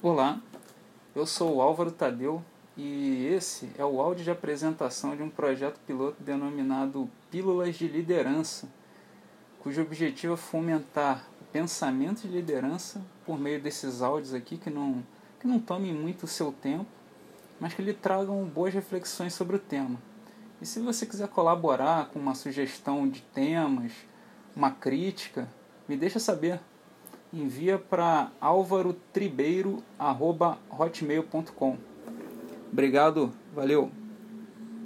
Olá, eu sou o Álvaro Tadeu e esse é o áudio de apresentação de um projeto piloto denominado Pílulas de Liderança, cujo objetivo é fomentar o pensamento de liderança por meio desses áudios aqui que não, que não tomem muito o seu tempo, mas que lhe tragam boas reflexões sobre o tema. E se você quiser colaborar com uma sugestão de temas, uma crítica, me deixa saber envia para alvarotribeiro.hotmail.com. Obrigado, valeu!